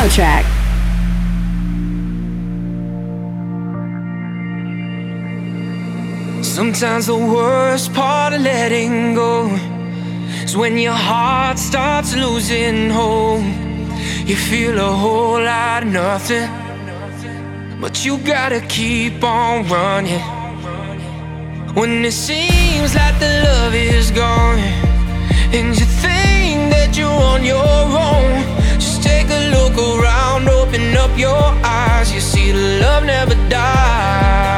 Demo track. Sometimes the worst part of letting go is when your heart starts losing hope. You feel a whole lot of nothing, but you gotta keep on running. When it seems like the love is gone, and you think that you're on your own, take a look around, open up your eyes. You see, the love never dies.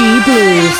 Sergi Blue.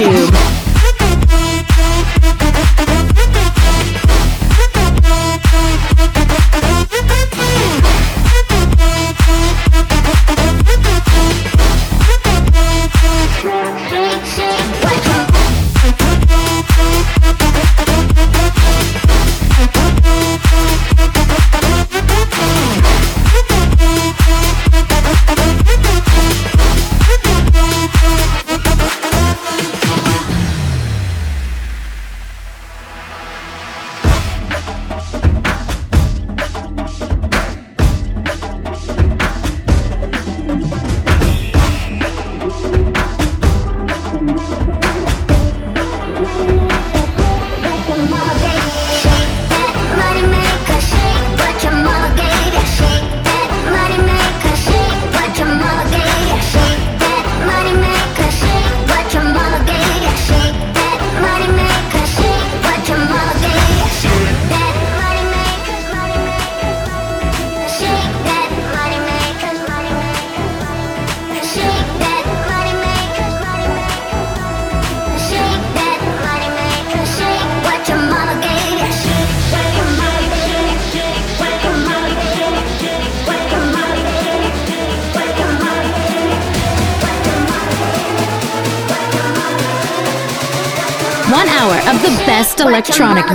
YouTube.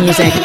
Music.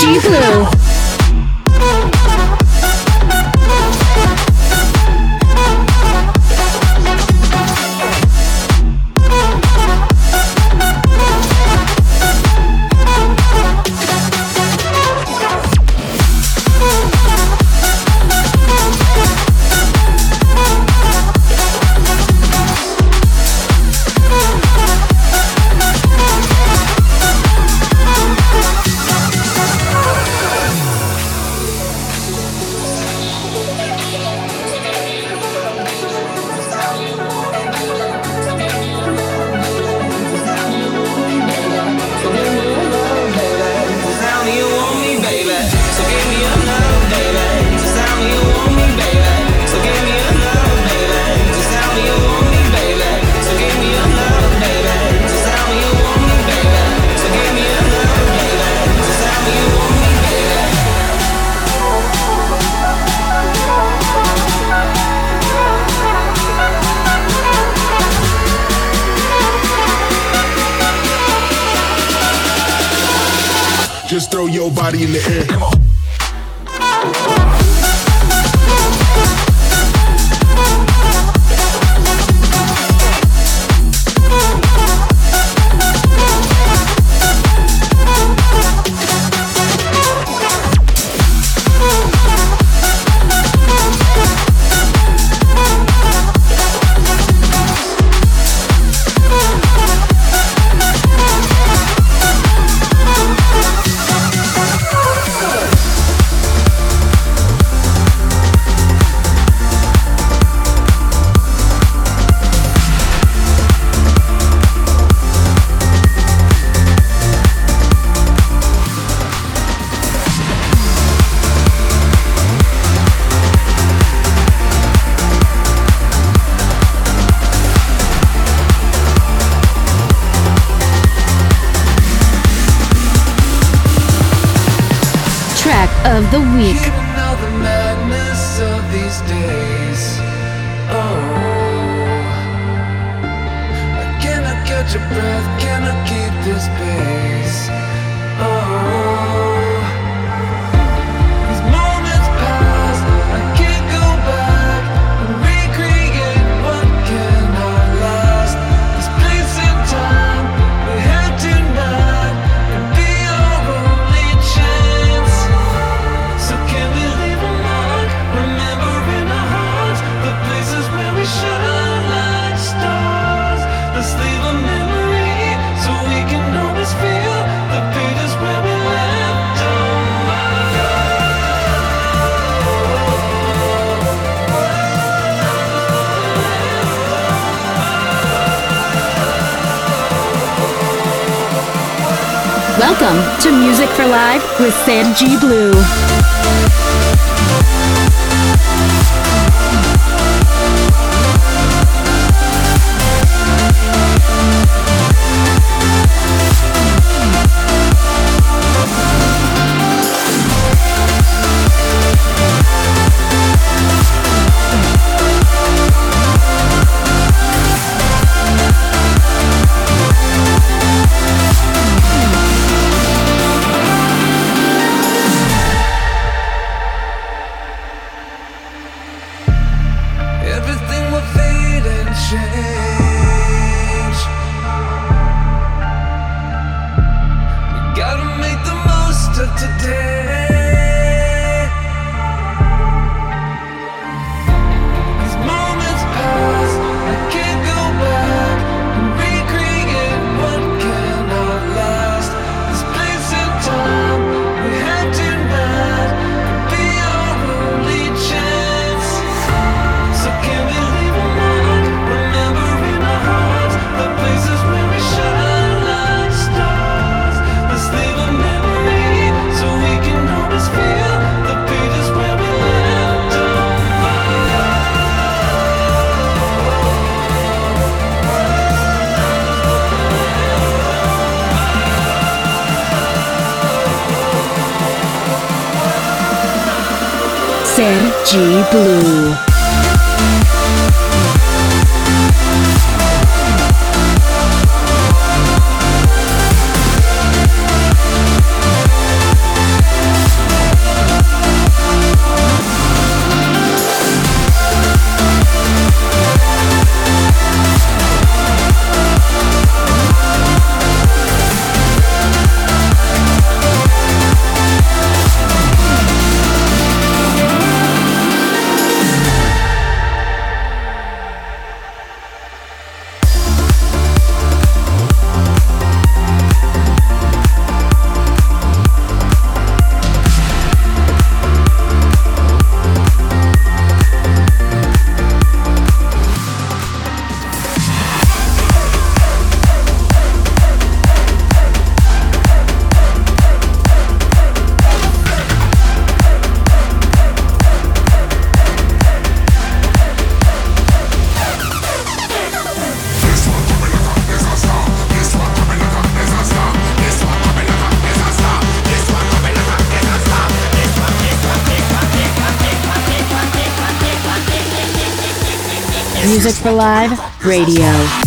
Blue. With Sergi Blue. Live Radio.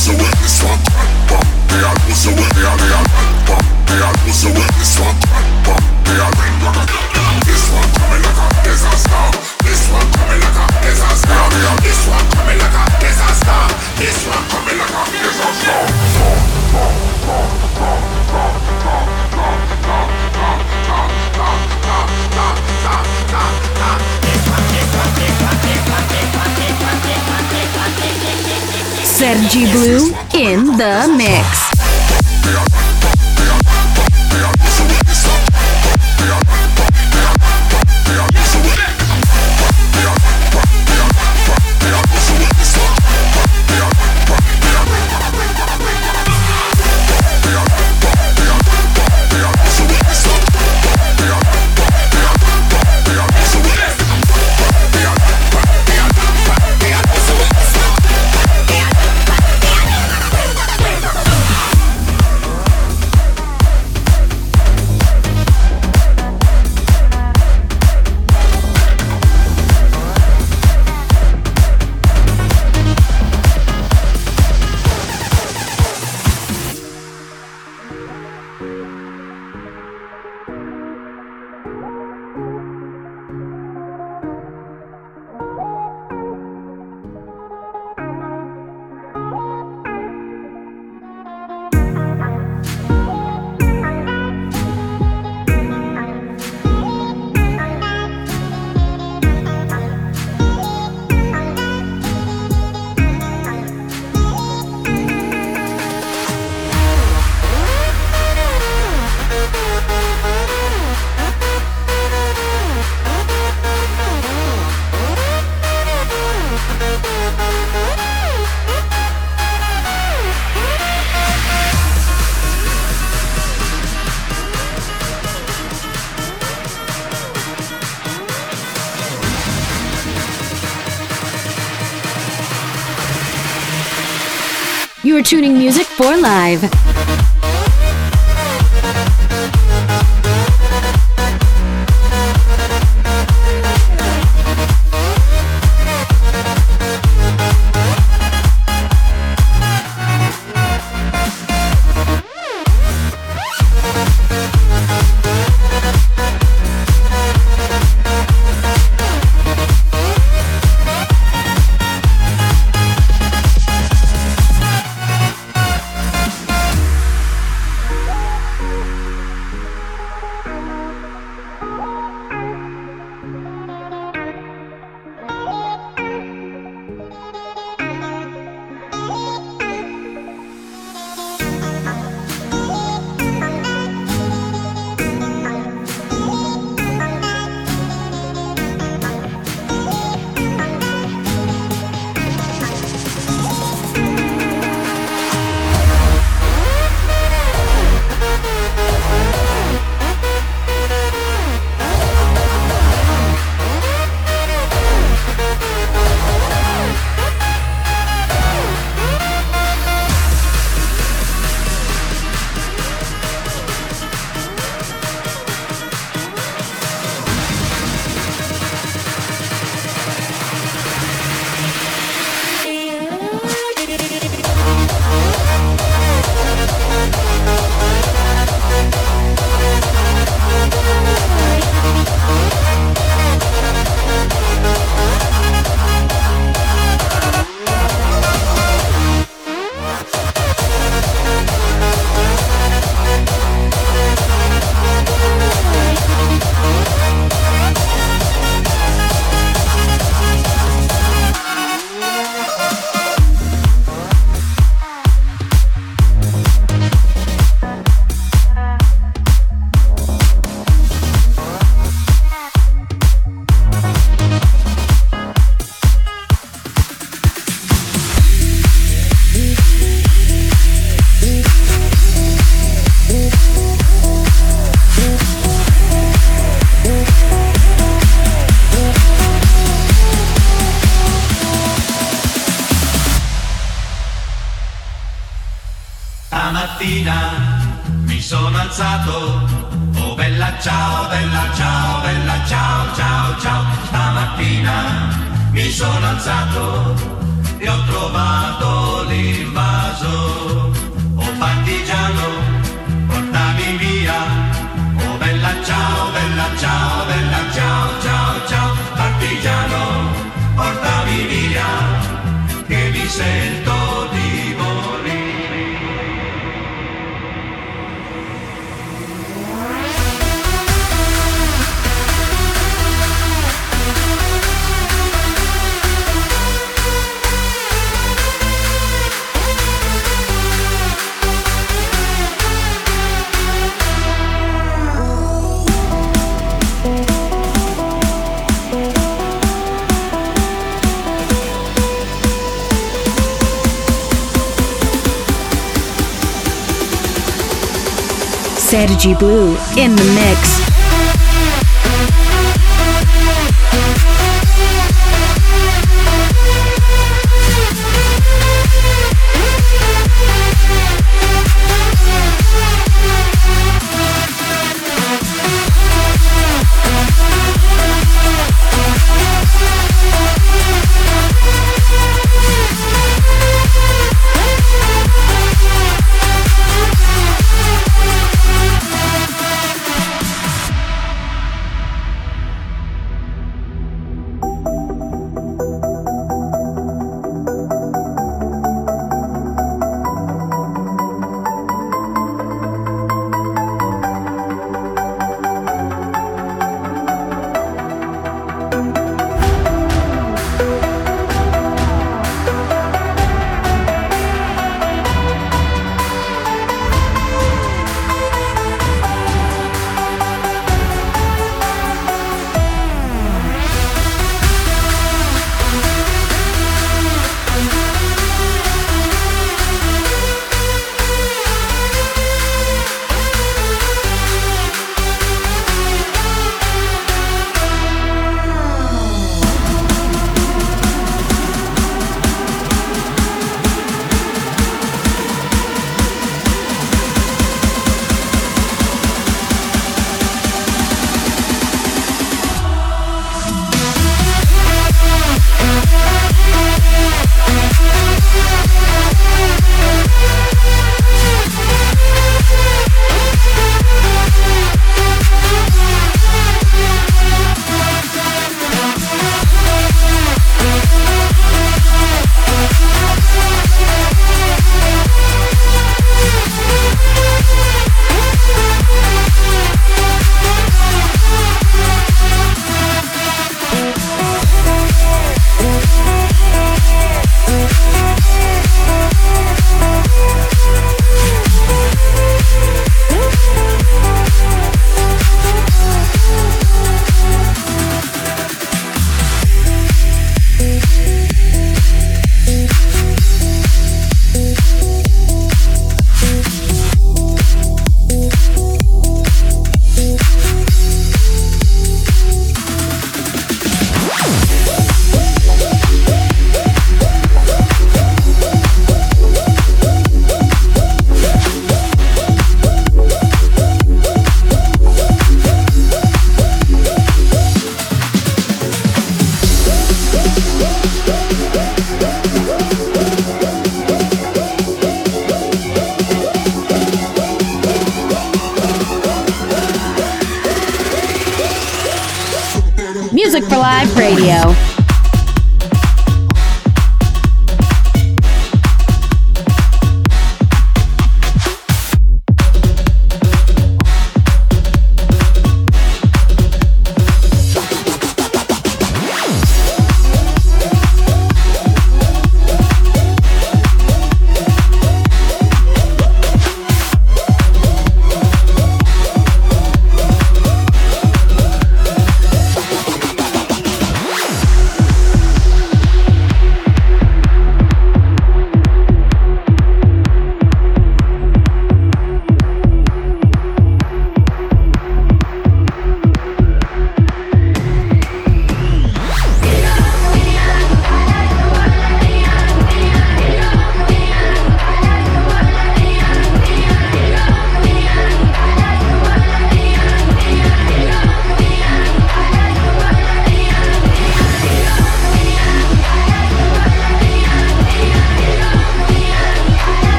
Music for Live Radio. Sergi Blue in the mix. Tuning music for live. Sergi Blue in the mix.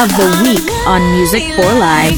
Of the week on Music for Live.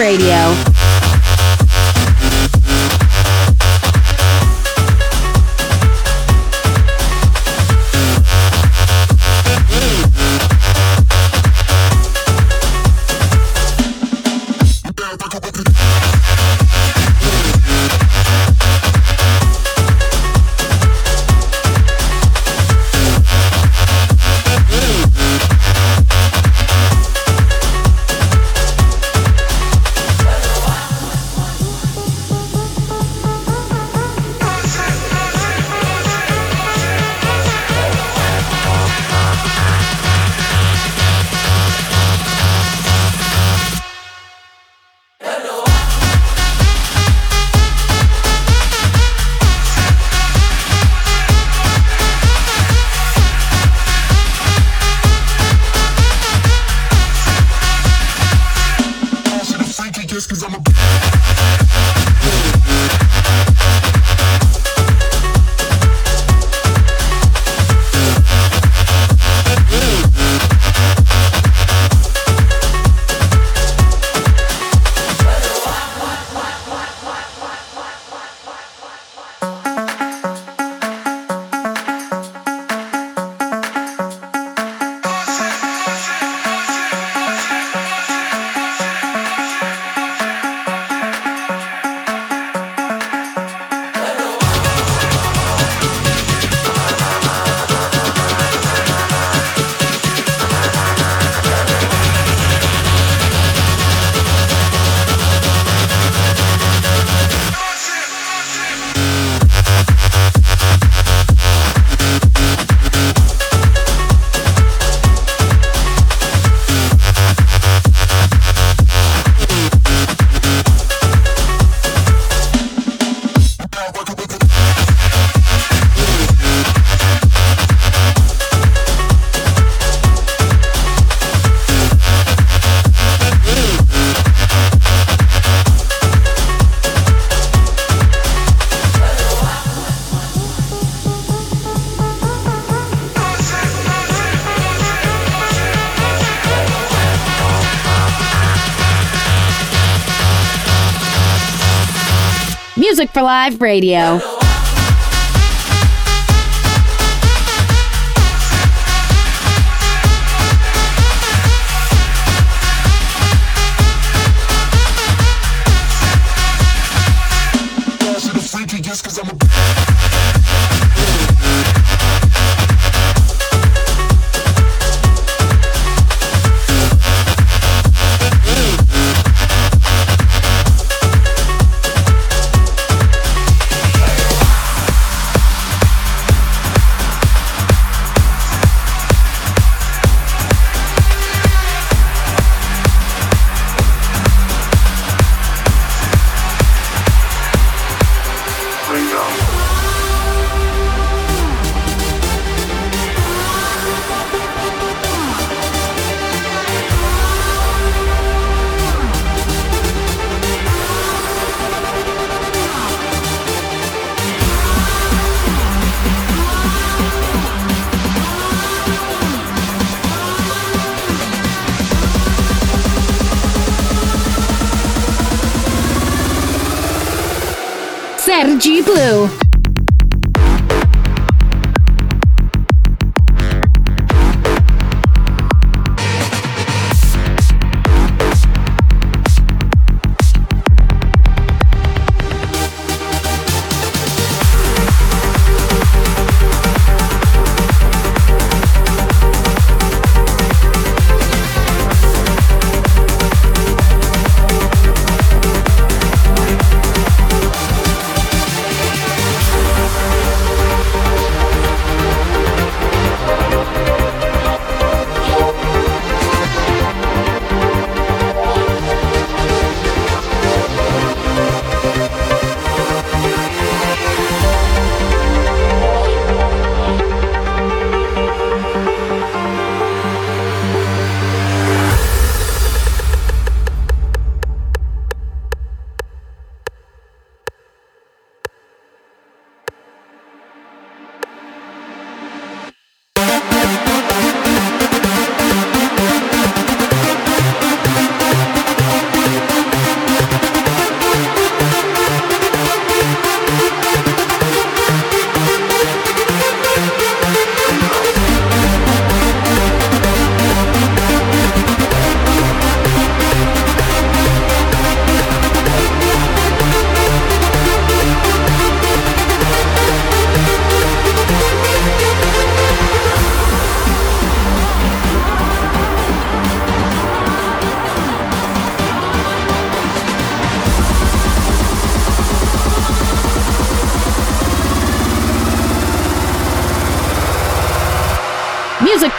Radio. cause I'm a Live Radio.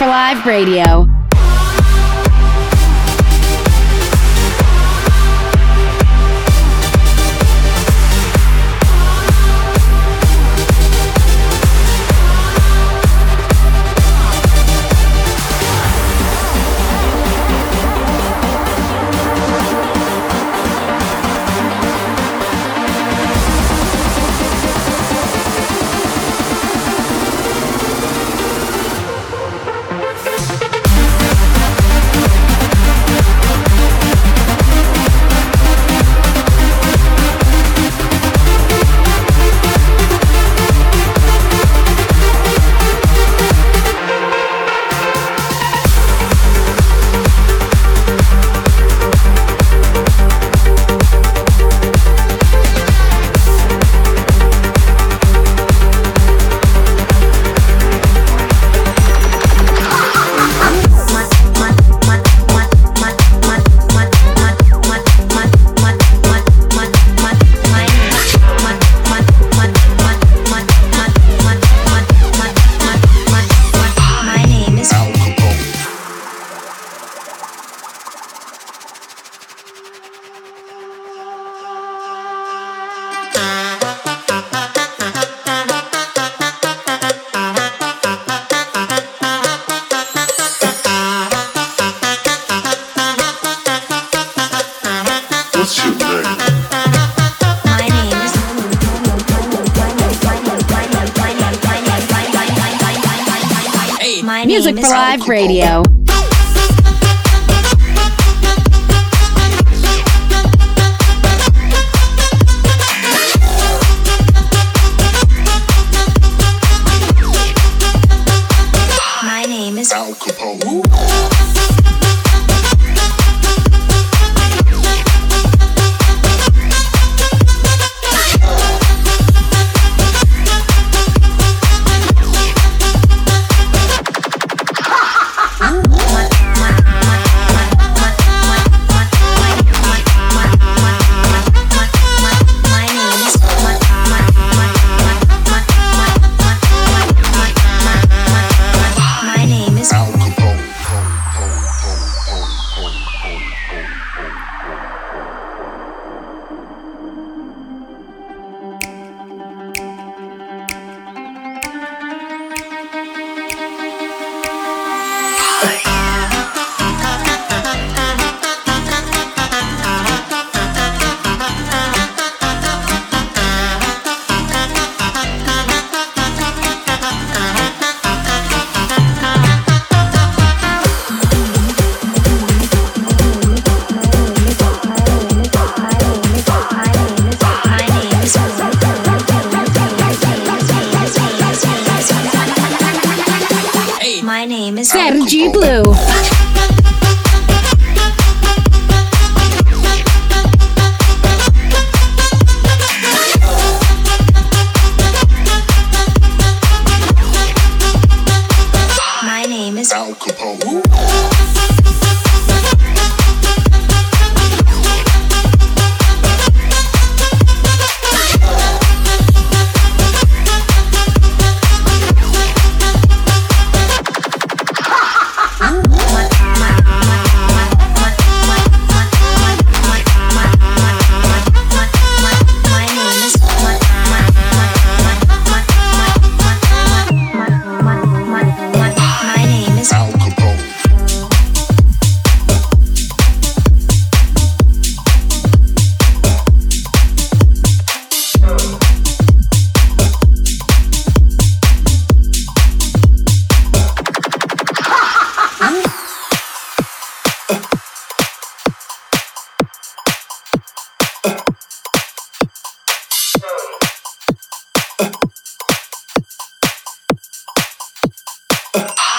Live Radio.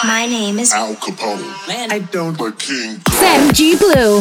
My name is Al Capone. Man, I don't like King. Sam G. Blue.